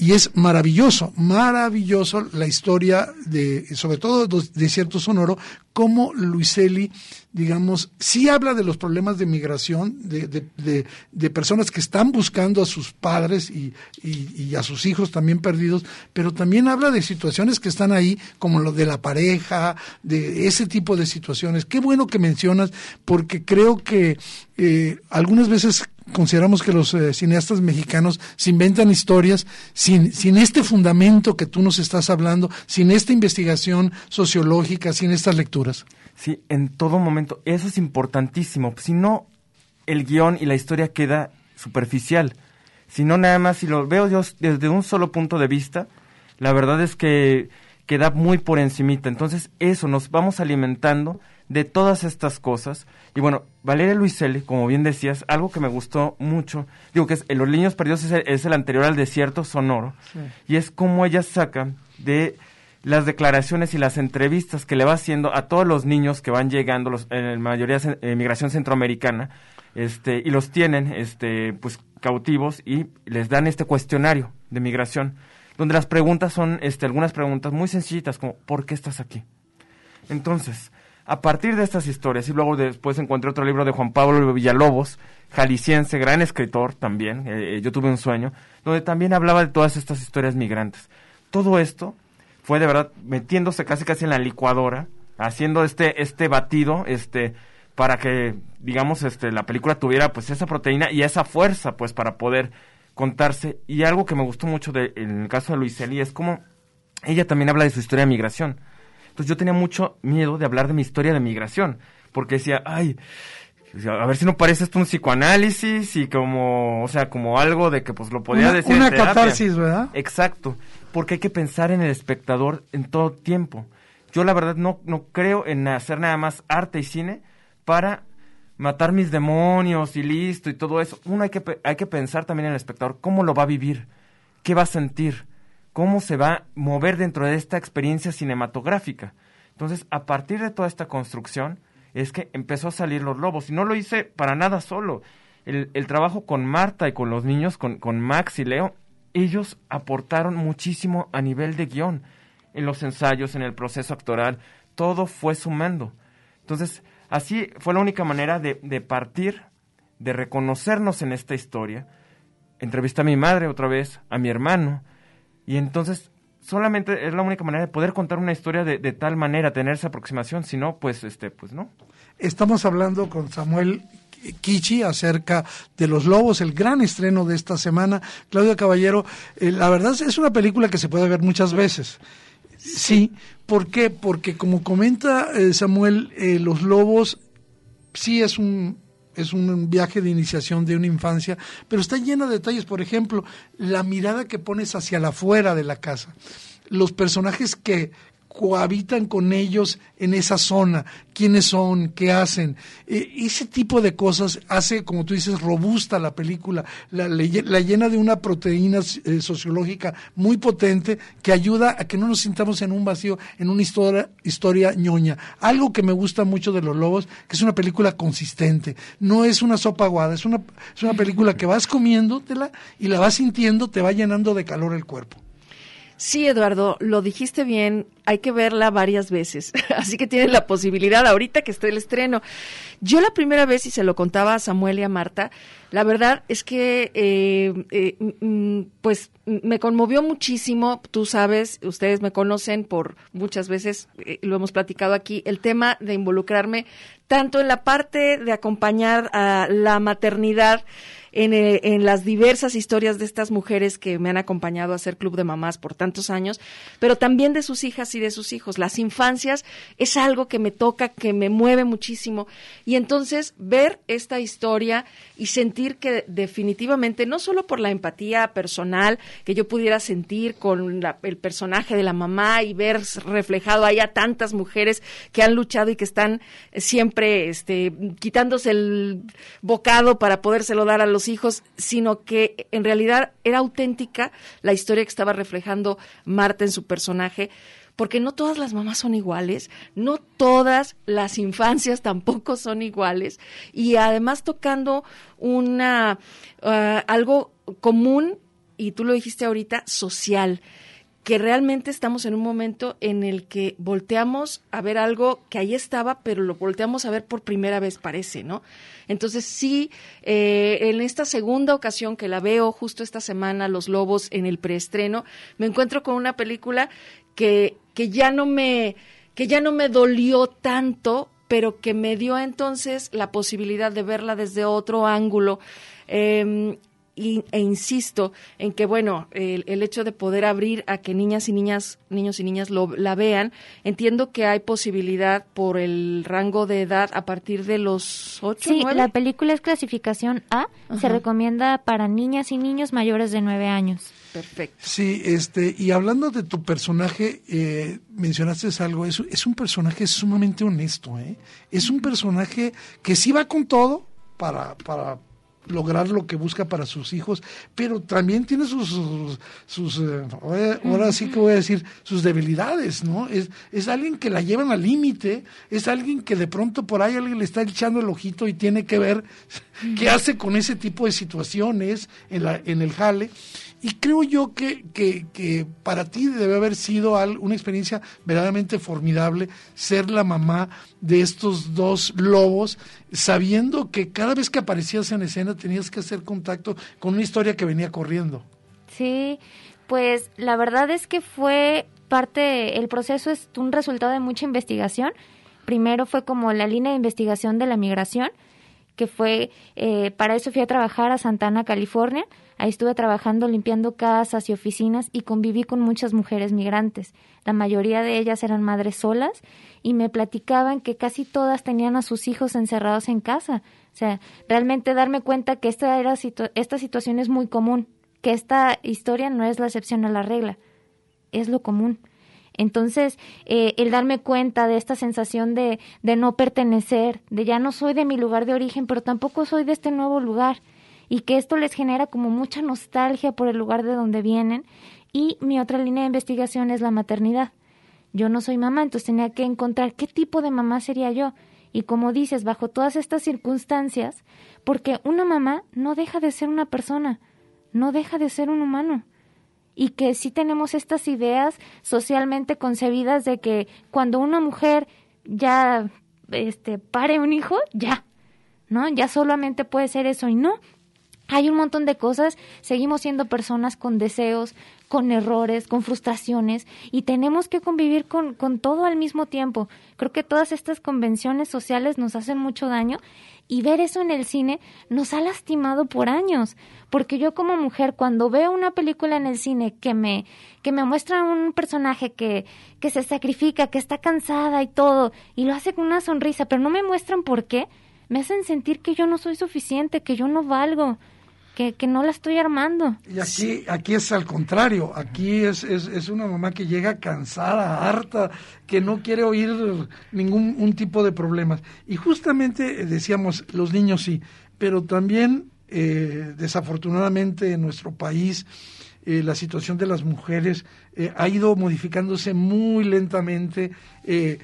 y es maravilloso, maravilloso la historia de, sobre todo de Cierto Sonoro, como Luiselli, digamos, sí habla de los problemas de migración, de, de, de, personas que están buscando a sus padres y, y, a sus hijos también perdidos, pero también habla de situaciones que están ahí, como lo de la pareja, de ese tipo de situaciones. Qué bueno que mencionas, porque creo que eh, algunas veces consideramos que los eh, cineastas mexicanos se inventan historias sin, sin este fundamento que tú nos estás hablando, sin esta investigación sociológica, sin estas lecturas. Sí, en todo momento. Eso es importantísimo. Si no, el guion y la historia queda superficial. Si no, nada más, si lo veo yo desde un solo punto de vista, la verdad es que queda muy por encimita. Entonces, eso, nos vamos alimentando de todas estas cosas. Y bueno, Valeria Luiselli, como bien decías, algo que me gustó mucho, digo que es Los Niños Perdidos es el, anterior al Desierto Sonoro, y es como ella saca de las declaraciones y las entrevistas que le va haciendo a todos los niños que van llegando, los, en mayoría de migración centroamericana, este, y los tienen este, pues, cautivos y les dan este cuestionario de migración, donde las preguntas son este, algunas preguntas muy sencillitas, como ¿por qué estás aquí? Entonces, a partir de estas historias, y luego después encontré otro libro de Juan Pablo Villalobos, jalisciense, gran escritor también, eh, eh, yo tuve un sueño, donde también hablaba de todas estas historias migrantes. Todo esto fue de verdad metiéndose casi casi en la licuadora, haciendo este, este batido, este, para que, digamos, este, la película tuviera pues esa proteína y esa fuerza, pues, para poder contarse. Y algo que me gustó mucho de, en el caso de Luiseli es como ella también habla de su historia de migración entonces yo tenía mucho miedo de hablar de mi historia de migración, porque decía, ay, a ver si no parece esto un psicoanálisis y como, o sea, como algo de que pues lo podía decir. Una catarsis, ¿verdad? Exacto, porque hay que pensar en el espectador en todo tiempo. Yo la verdad no, no creo en hacer nada más arte y cine para matar mis demonios y listo y todo eso. Uno hay que, hay que pensar también en el espectador, cómo lo va a vivir, qué va a sentir cómo se va a mover dentro de esta experiencia cinematográfica. Entonces, a partir de toda esta construcción, es que empezó a salir los lobos. Y no lo hice para nada solo. El, trabajo con Marta y con los niños, con, Max y Leo, ellos aportaron muchísimo a nivel de guion. En los ensayos, en el proceso actoral, todo fue sumando. Entonces, así fue la única manera de, de partir, de reconocernos en esta historia. Entrevisté a mi madre otra vez, a mi hermano, y entonces solamente es la única manera de poder contar una historia de, tal manera, tener esa aproximación, si no, pues, este, pues no. Estamos hablando con Samuel Kichi acerca de Los Lobos, el gran estreno de esta semana. Claudia Caballero, eh, la verdad es una película que se puede ver muchas veces. Sí, ¿por qué? Porque como comenta eh, Samuel, eh, los lobos sí es un es un viaje de iniciación de una infancia, pero está lleno de detalles, por ejemplo, la mirada que pones hacia la afuera de la casa, los personajes que, cohabitan con ellos en esa zona, quiénes son, qué hacen. E, ese tipo de cosas hace, como tú dices, robusta la película, la, la llena de una proteína eh, sociológica muy potente que ayuda a que no nos sintamos en un vacío, en una historia, historia ñoña. Algo que me gusta mucho de Los Lobos, que es una película consistente, no es una sopa aguada, es una, es una película que vas comiéndotela y la vas sintiendo, te va llenando de calor el cuerpo. Sí, Eduardo, lo dijiste bien, hay que verla varias veces, así que tienes la posibilidad ahorita que esté el estreno. Yo la primera vez, y se lo contaba a Samuel y a Marta, la verdad es que, eh, eh, mm, pues, me conmovió muchísimo, tú sabes, ustedes me conocen por muchas veces, eh, lo hemos platicado aquí, el tema de involucrarme tanto en la parte de acompañar a la maternidad, eh, en, las diversas historias de estas mujeres que me han acompañado a hacer Club de Mamás por tantos años, pero también de sus hijas y de sus hijos. Las infancias es algo que me toca, que me mueve muchísimo. Y entonces ver esta historia y sentir que definitivamente, no solo por la empatía personal que yo pudiera sentir con el personaje de la mamá y ver reflejado ahí a tantas mujeres que han luchado y que están siempre este, quitándose el bocado para podérselo dar a los hijos, sino que en realidad era auténtica la historia que estaba reflejando Marta en su personaje porque no todas las mamás son iguales, no todas las infancias tampoco son iguales, y además tocando una uh, algo común, y tú lo dijiste ahorita, social que realmente estamos en un momento en el que volteamos a ver algo que ahí estaba, pero lo volteamos a ver por primera vez, parece, ¿no? Entonces sí, eh, en esta segunda ocasión que la veo, justo esta semana, Los Lobos en el preestreno, me encuentro con una película que, que ya no me que ya no me dolió tanto, pero que me dio entonces la posibilidad de verla desde otro ángulo. Eh, e insisto en que, bueno, el, hecho de poder abrir a que niñas y niñas, niños y niñas lo, la vean, entiendo que hay posibilidad por el rango de edad a partir de los ocho, Sí, la película es clasificación A, se recomienda para niñas y niños mayores de nueve años. Perfecto. Sí, este, y hablando de tu personaje, eh, mencionaste algo, es, es un personaje sumamente honesto, ¿eh? Es un personaje que sí va con todo para, para lograr lo que busca para sus hijos, pero también tiene sus, sus, eh, ahora sí que voy a decir, sus debilidades, ¿no? Es, es alguien que la llevan al límite, es alguien que de pronto por ahí alguien le está echando el ojito y tiene que ver qué hace con ese tipo de situaciones en, la, en el jale. Y creo yo que, que, para ti debe haber sido una experiencia verdaderamente formidable ser la mamá de estos dos lobos, sabiendo que cada vez que aparecías en escena tenías que hacer contacto con una historia que venía corriendo. Sí, pues la verdad es que fue parte, el proceso es un resultado de mucha investigación. Primero fue como la línea de investigación de la migración, que fue, eh, para eso fui a trabajar a Santana, California Ahí estuve trabajando limpiando casas y oficinas y conviví con muchas mujeres migrantes. La mayoría de ellas eran madres solas y me platicaban que casi todas tenían a sus hijos encerrados en casa. O sea, realmente darme cuenta que esta, era esta situación es muy común, que esta historia no es la excepción a la regla, es lo común. Entonces, eh, el darme cuenta de esta sensación de, de no pertenecer, de ya no soy de mi lugar de origen, pero tampoco soy de este nuevo lugar, y que esto les genera como mucha nostalgia por el lugar de donde vienen. Y mi otra línea de investigación es la maternidad. Yo no soy mamá, entonces tenía que encontrar qué tipo de mamá sería yo. Y como dices, bajo todas estas circunstancias, porque una mamá no deja de ser una persona, no deja de ser un humano. Y que sí tenemos estas ideas socialmente concebidas de que cuando una mujer ya este pare un hijo, ya, ¿no? Ya solamente puede ser eso y no hay un montón de cosas, seguimos siendo personas con deseos, con errores, con frustraciones y tenemos que convivir con, con todo al mismo tiempo. Creo que todas estas convenciones sociales nos hacen mucho daño y ver eso en el cine nos ha lastimado por años, porque yo como mujer cuando veo una película en el cine que me que me muestra un personaje que que se sacrifica, que está cansada y todo y lo hace con una sonrisa, pero no me muestran por qué, me hacen sentir que yo no soy suficiente, que yo no valgo que, no la estoy armando. Y aquí, aquí es al contrario, aquí es, es, es, una mamá que llega cansada, harta, que no quiere oír ningún un tipo de problemas. Y justamente eh, decíamos, los niños sí, pero también eh, desafortunadamente en nuestro país eh, la situación de las mujeres eh, ha ido modificándose muy lentamente. Eh,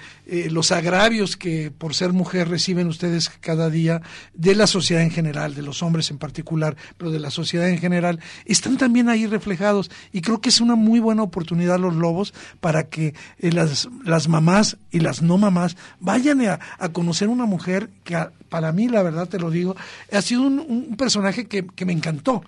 los agravios que por ser mujer reciben ustedes cada día de la sociedad en general, de los hombres en particular, pero de la sociedad en general, están también ahí reflejados. Y creo que es una muy buena oportunidad los lobos para que las, las mamás y las no mamás vayan a, a conocer una mujer que para mí, la verdad te lo digo, ha sido un, un personaje que, que me encantó.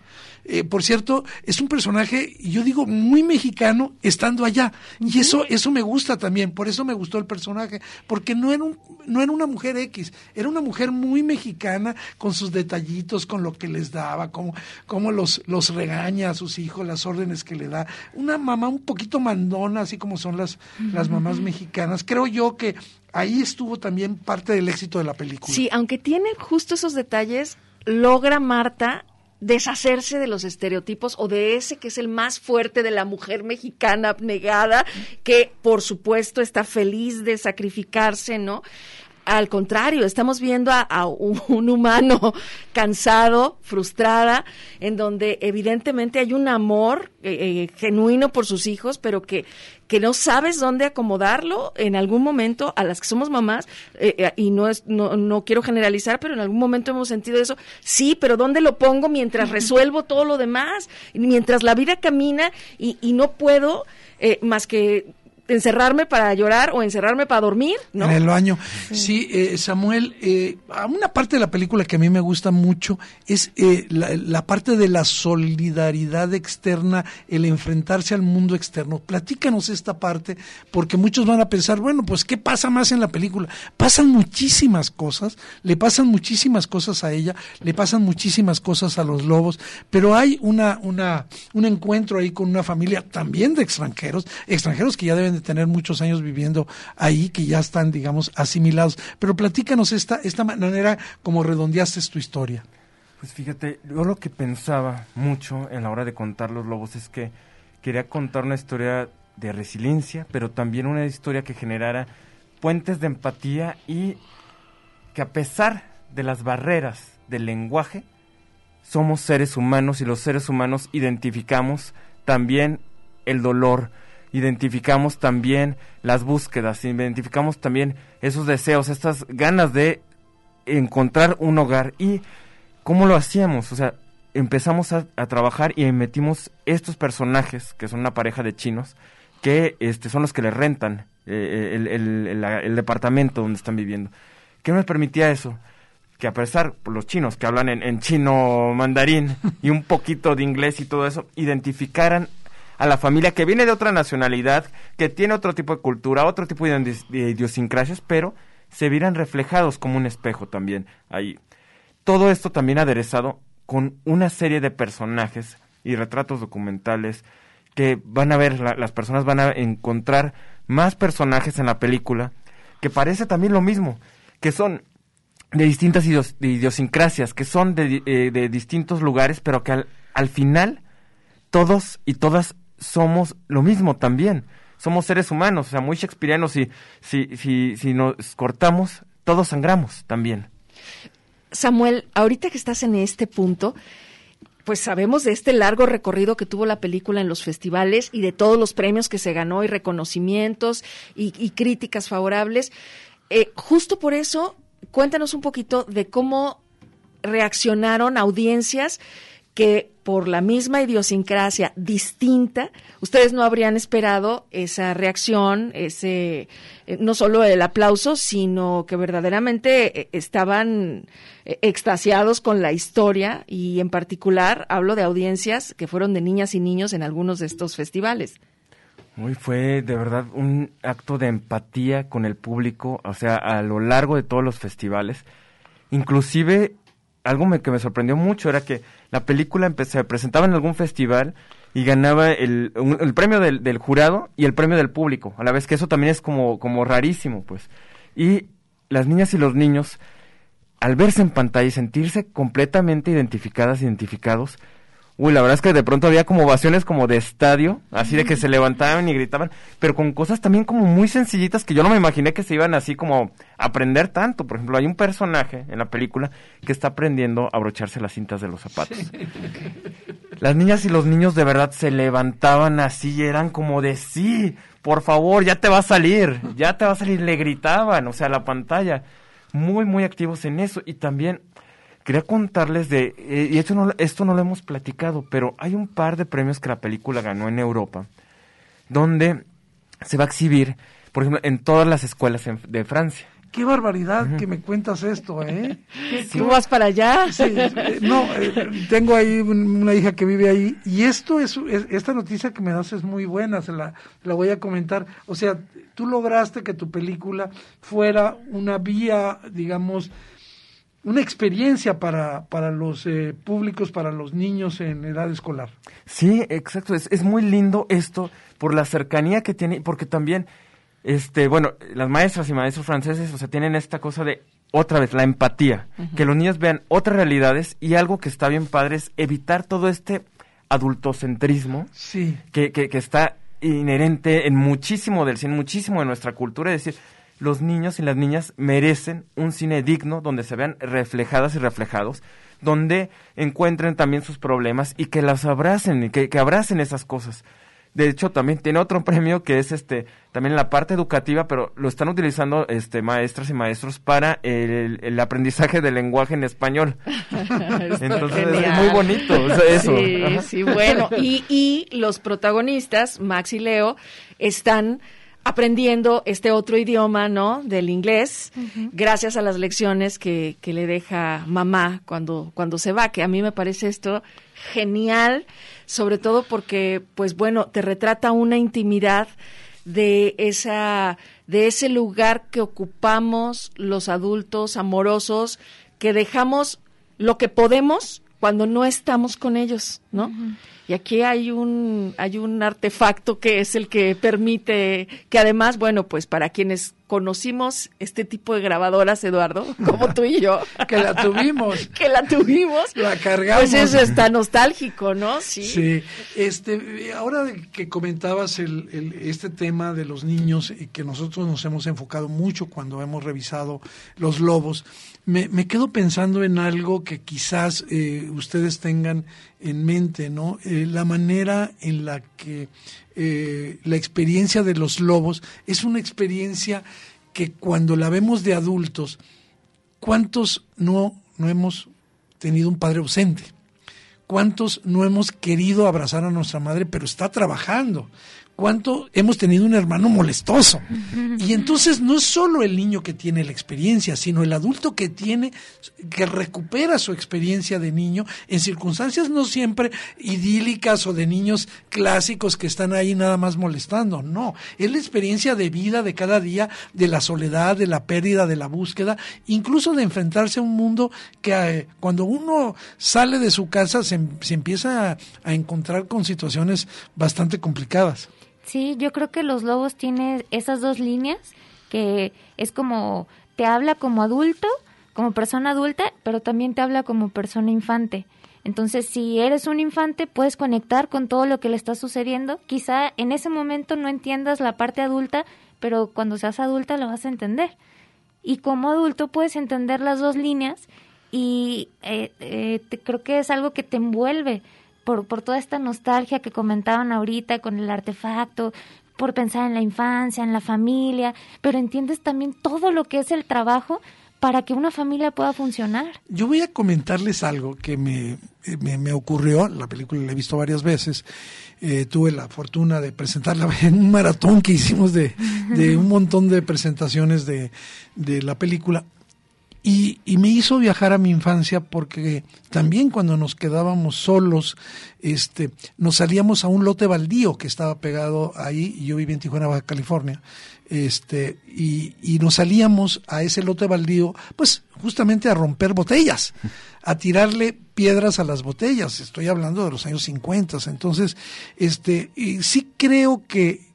Eh, por cierto, es un personaje, yo digo, muy mexicano estando allá. Y eso, eso me gusta también, por eso me gustó el personaje, porque no era, un, no era una mujer X, era una mujer muy mexicana con sus detallitos, con lo que les daba, cómo, cómo los, los regaña a sus hijos, las órdenes que le da. Una mamá un poquito mandona, así como son las, las mamás mexicanas. Creo yo que ahí estuvo también parte del éxito de la película. Sí, aunque tiene justo esos detalles, logra Marta deshacerse de los estereotipos o de ese que es el más fuerte de la mujer mexicana abnegada, que por supuesto está feliz de sacrificarse, ¿no? Al contrario, estamos viendo a, un humano cansado, frustrada, en donde evidentemente hay un amor eh, eh, genuino por sus hijos, pero que, que no sabes dónde acomodarlo en algún momento a las que somos mamás, eh, y no, es, no, no quiero generalizar, pero en algún momento hemos sentido eso. Sí, pero ¿dónde lo pongo mientras resuelvo todo lo demás? Mientras la vida camina y, y no puedo más que encerrarme para llorar o encerrarme para dormir, ¿no? En el baño. Sí, eh, Samuel, eh, una parte de la película que a mí me gusta mucho es eh, la, parte de la solidaridad externa, el enfrentarse al mundo externo. Platícanos esta parte, porque muchos van a pensar, bueno, pues, ¿qué pasa más en la película? Pasan muchísimas cosas, le pasan muchísimas cosas a ella, le pasan muchísimas cosas a los lobos, pero hay una, una, un encuentro ahí con una familia también de extranjeros, extranjeros que ya deben tener muchos años viviendo ahí, que ya están, digamos, asimilados. Pero platícanos esta, esta manera como redondeaste tu historia. Pues fíjate, yo lo que pensaba mucho en la hora de contar los lobos es que quería contar una historia de resiliencia, pero también una historia que generara puentes de empatía y que a pesar de las barreras del lenguaje, somos seres humanos y los seres humanos identificamos también el dolor, identificamos también las búsquedas, identificamos también esos deseos, estas ganas de encontrar un hogar y cómo lo hacíamos, o sea, empezamos a, trabajar y metimos estos personajes, que son una pareja de chinos, que este, son los que le rentan eh, el, el, departamento donde están viviendo. ¿Qué nos permitía eso? Que a pesar, los chinos que hablan en chino mandarín y un poquito de inglés y todo eso, identificaran a la familia que viene de otra nacionalidad, que tiene otro tipo de cultura, otro tipo de, idiosincrasias, pero se vieran reflejados como un espejo también ahí. Todo esto también aderezado con una serie de personajes y retratos documentales que van a ver, las personas van a encontrar más personajes en la película que parece también lo mismo, que son de distintas idiosincrasias, que son de, eh, distintos lugares, pero que al, al final todos y todas somos lo mismo también. Somos seres humanos, o sea, muy shakespearianos. Si, si, si, si nos cortamos, todos sangramos también. Samuel, ahorita que estás en este punto, pues sabemos de este largo recorrido que tuvo la película en los festivales y de todos los premios que se ganó y reconocimientos y, críticas favorables. Eh, justo por eso, cuéntanos un poquito de cómo reaccionaron audiencias que por la misma idiosincrasia distinta, ustedes no habrían esperado esa reacción, ese eh, no solo el aplauso, sino que verdaderamente eh, estaban eh, extasiados con la historia y en particular hablo de audiencias que fueron de niñas y niños en algunos de estos festivales. Muy fue de verdad un acto de empatía con el público, o sea, a lo largo de todos los festivales. Inclusive algo que me sorprendió mucho era que la película se presentaba en algún festival y ganaba el, el premio del, del, jurado y el premio del público, a la vez que eso también es como, como rarísimo, pues. Y las niñas y los niños, al verse en pantalla y sentirse completamente identificadas, identificados, Uy, la verdad es que de pronto había como ovaciones como de estadio, así de que se levantaban y gritaban, pero con cosas también como muy sencillitas que yo no me imaginé que se iban así como a aprender tanto. Por ejemplo, hay un personaje en la película que está aprendiendo a abrocharse las cintas de los zapatos. Las niñas y los niños de verdad se levantaban así y eran como de sí, por favor, ya te va a salir, ya te va a salir, le gritaban, o sea, la pantalla. Muy, muy activos en eso. Y también quería contarles de, eh, y esto no, esto no lo hemos platicado, pero hay un par de premios que la película ganó en Europa, donde se va a exhibir, por ejemplo, en todas las escuelas de Francia. Qué barbaridad que me cuentas esto, ¿eh? ¿Tú vas para allá? Sí, eh, no, eh, tengo ahí una hija que vive ahí y esto es, esta noticia que me das es muy buena, se la, la voy a comentar. O sea, tú lograste que tu película fuera una vía, digamos, una experiencia para, para los eh, públicos, para los niños en edad escolar. Sí, exacto. Es, es muy lindo esto por la cercanía que tiene, porque también, este, bueno, las maestras y maestros franceses, o sea, tienen esta cosa de, otra vez, la empatía, que los niños vean otras realidades y algo que está bien padre es evitar todo este adultocentrismo sí. que, que, que está inherente en muchísimo del cine, muchísimo de nuestra cultura, es decir, los niños y las niñas merecen un cine digno donde se vean reflejadas y reflejados, donde encuentren también sus problemas y que las abracen y que, abracen esas cosas. De hecho, también tiene otro premio que es este también la parte educativa, pero lo están utilizando este maestras y maestros para el, aprendizaje del lenguaje en español. Entonces es muy bonito eso. Sí, sí, bueno. Y, y los protagonistas, Max y Leo, están aprendiendo este otro idioma, ¿no? Del inglés, gracias a las lecciones que, que, le deja mamá cuando, cuando se va, que a mí me parece esto genial, sobre todo porque, pues bueno, te retrata una intimidad de esa, de ese lugar que ocupamos los adultos amorosos, que dejamos lo que podemos cuando no estamos con ellos, ¿no? Y aquí hay un, hay un artefacto que es el que permite, que además, bueno, pues para quienes conocimos este tipo de grabadoras, Eduardo, como tú y yo. que la tuvimos. que la tuvimos. La cargamos. Pues eso está nostálgico, ¿no? Sí. Sí. Este, ahora que comentabas el, el, este tema de los niños y que nosotros nos hemos enfocado mucho cuando hemos revisado los lobos, me, me quedo pensando en algo que quizás eh, ustedes tengan en mente, ¿no? Eh, la manera en la que eh, la experiencia de los lobos es una experiencia que cuando la vemos de adultos, ¿cuántos no, no hemos tenido un padre ausente? ¿Cuántos no hemos querido abrazar a nuestra madre, pero está trabajando? Cuánto hemos tenido un hermano molestoso. Y entonces no es solo el niño que tiene la experiencia, sino el adulto que tiene, que recupera su experiencia de niño en circunstancias no siempre idílicas o de niños clásicos que están ahí nada más molestando. No, es la experiencia de vida de cada día, de la soledad, de la pérdida, de la búsqueda, incluso de enfrentarse a un mundo que eh, cuando uno sale de su casa se, se empieza a encontrar con situaciones bastante complicadas. Sí, yo creo que Los Lobos tiene esas dos líneas, que es como te habla como adulto, como persona adulta, pero también te habla como persona infante. Entonces, si eres un infante, puedes conectar con todo lo que le está sucediendo. Quizá en ese momento no entiendas la parte adulta, pero cuando seas adulta lo vas a entender. Y como adulto puedes entender las dos líneas y eh, eh, creo que es algo que te envuelve por, por toda esta nostalgia que comentaban ahorita con el artefacto, por pensar en la infancia, en la familia, pero entiendes también todo lo que es el trabajo para que una familia pueda funcionar. Yo voy a comentarles algo que me, me, ocurrió, la película la he visto varias veces, eh, tuve la fortuna de presentarla en un maratón que hicimos de, de un montón de presentaciones de, de la película. Y, y, me hizo viajar a mi infancia porque también cuando nos quedábamos solos, este, nos salíamos a un lote baldío que estaba pegado ahí, y yo vivía en Tijuana, Baja California, este, y, y nos salíamos a ese lote baldío, pues justamente a romper botellas, a tirarle piedras a las botellas. Estoy hablando de los años 50. Entonces, este, y sí creo que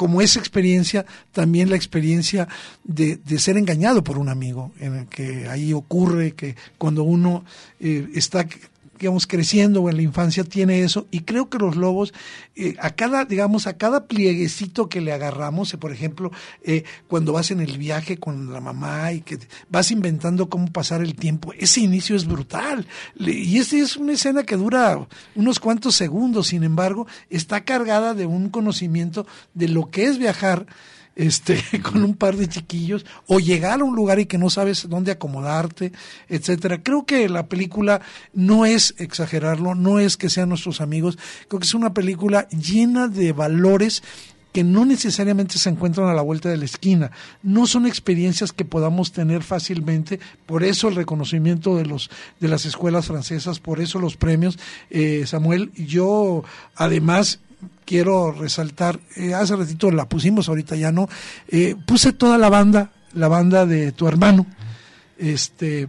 como esa experiencia, también la experiencia de, de, ser engañado por un amigo, en el que ahí ocurre que cuando uno eh, está digamos, creciendo o en la infancia tiene eso. Y creo que los lobos, eh, a cada, digamos, a cada plieguecito que le agarramos, eh, por ejemplo, eh, cuando vas en el viaje con la mamá y que vas inventando cómo pasar el tiempo, ese inicio es brutal. Y esta es una escena que dura unos cuantos segundos, sin embargo, está cargada de un conocimiento de lo que es viajar este, con un par de chiquillos, o llegar a un lugar y que no sabes dónde acomodarte, etcétera. Creo que la película no es exagerarlo, no es que sean nuestros amigos, creo que es una película llena de valores que no necesariamente se encuentran a la vuelta de la esquina, no son experiencias que podamos tener fácilmente, por eso el reconocimiento de los de las escuelas francesas, por eso los premios, eh, Samuel, yo además quiero resaltar, eh, hace ratito la pusimos, ahorita ya no, eh, puse toda la banda, la banda de tu hermano, este,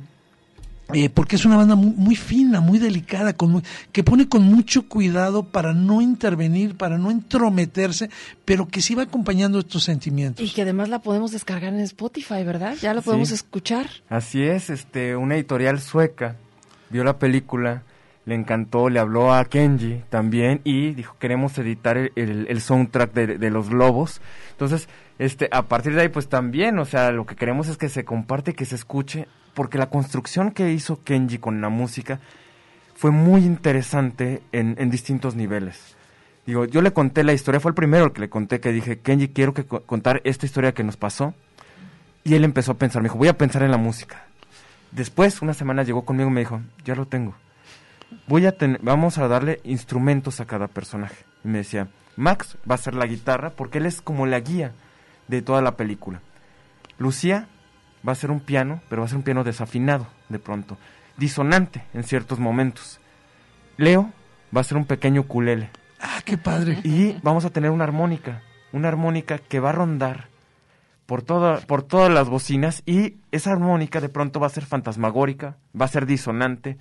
eh, porque es una banda muy, fina, muy delicada, con que pone con mucho cuidado para no intervenir, para no entrometerse, pero que sí va acompañando estos sentimientos. Y que además la podemos descargar en Spotify, ¿verdad? Ya la podemos escuchar. Así es, este, una editorial sueca vio la película le encantó, le habló a Kenji también y dijo queremos editar el, soundtrack de, los lobos. Entonces, este, a partir de ahí, pues también, o sea, lo que queremos es que se comparte, que se escuche, porque la construcción que hizo Kenji con la música fue muy interesante en, en distintos niveles. Digo, yo le conté la historia, fue el primero que le conté que dije, Kenji, quiero que contar esta historia que nos pasó. Y él empezó a pensar, me dijo, voy a pensar en la música. Después, una semana llegó conmigo y me dijo, ya lo tengo voy a vamos a darle instrumentos a cada personaje. Y me decía, Max va a ser la guitarra porque él es como la guía de toda la película. Lucía va a ser un piano, pero va a ser un piano desafinado de pronto, disonante en ciertos momentos. Leo va a ser un pequeño ukulele. Ah, qué padre. Y vamos a tener una armónica, una armónica que va a rondar por, toda, por todas las bocinas y esa armónica de pronto va a ser fantasmagórica, va a ser disonante,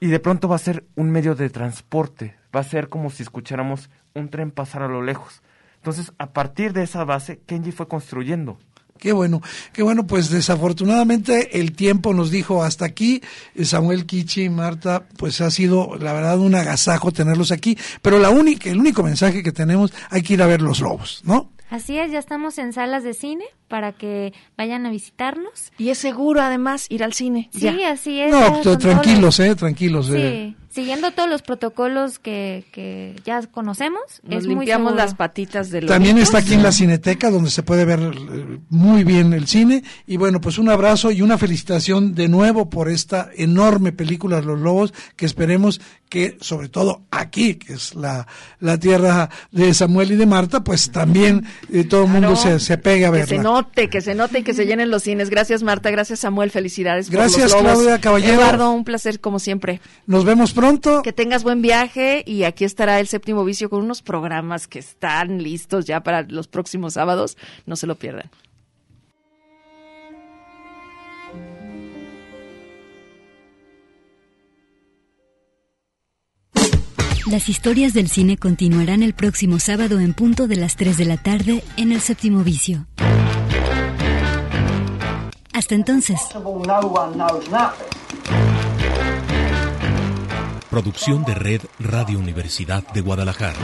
y de pronto va a ser un medio de transporte, va a ser como si escucháramos un tren pasar a lo lejos. Entonces, a partir de esa base, Kenji fue construyendo. Qué bueno, qué bueno, pues desafortunadamente el tiempo nos dijo hasta aquí. Samuel Kichi, Marta, pues ha sido la verdad un agasajo tenerlos aquí, pero la única, el único mensaje que tenemos, hay que ir a ver los lobos, ¿no? Así es, ya estamos en salas de cine para que vayan a visitarnos. Y es seguro además ir al cine. Sí, así es. No, tranquilos, eh, tranquilos. Eh. Siguiendo todos los protocolos que, que ya conocemos. Nos limpiamos las patitas del También está aquí en la Cineteca donde se puede ver eh, muy bien el cine. Y bueno, pues un abrazo y una felicitación de nuevo por esta enorme película Los Lobos que esperemos que sobre todo aquí, que es la, la tierra de Samuel y de Marta, pues también eh, todo el mundo se, se pegue a verla. Que se note, que se note y que se llenen los cines. Gracias Marta, gracias Samuel, felicidades. Gracias Claudia Caballero. Eduardo, un placer como siempre. Nos vemos pronto. Que tengas buen viaje y aquí estará el séptimo vicio con unos programas que están listos ya para los próximos sábados. No se lo pierdan. Las historias del cine continuarán el próximo sábado en punto de las 3 de la tarde en el séptimo vicio. Hasta entonces. Producción de Red Radio Universidad de Guadalajara.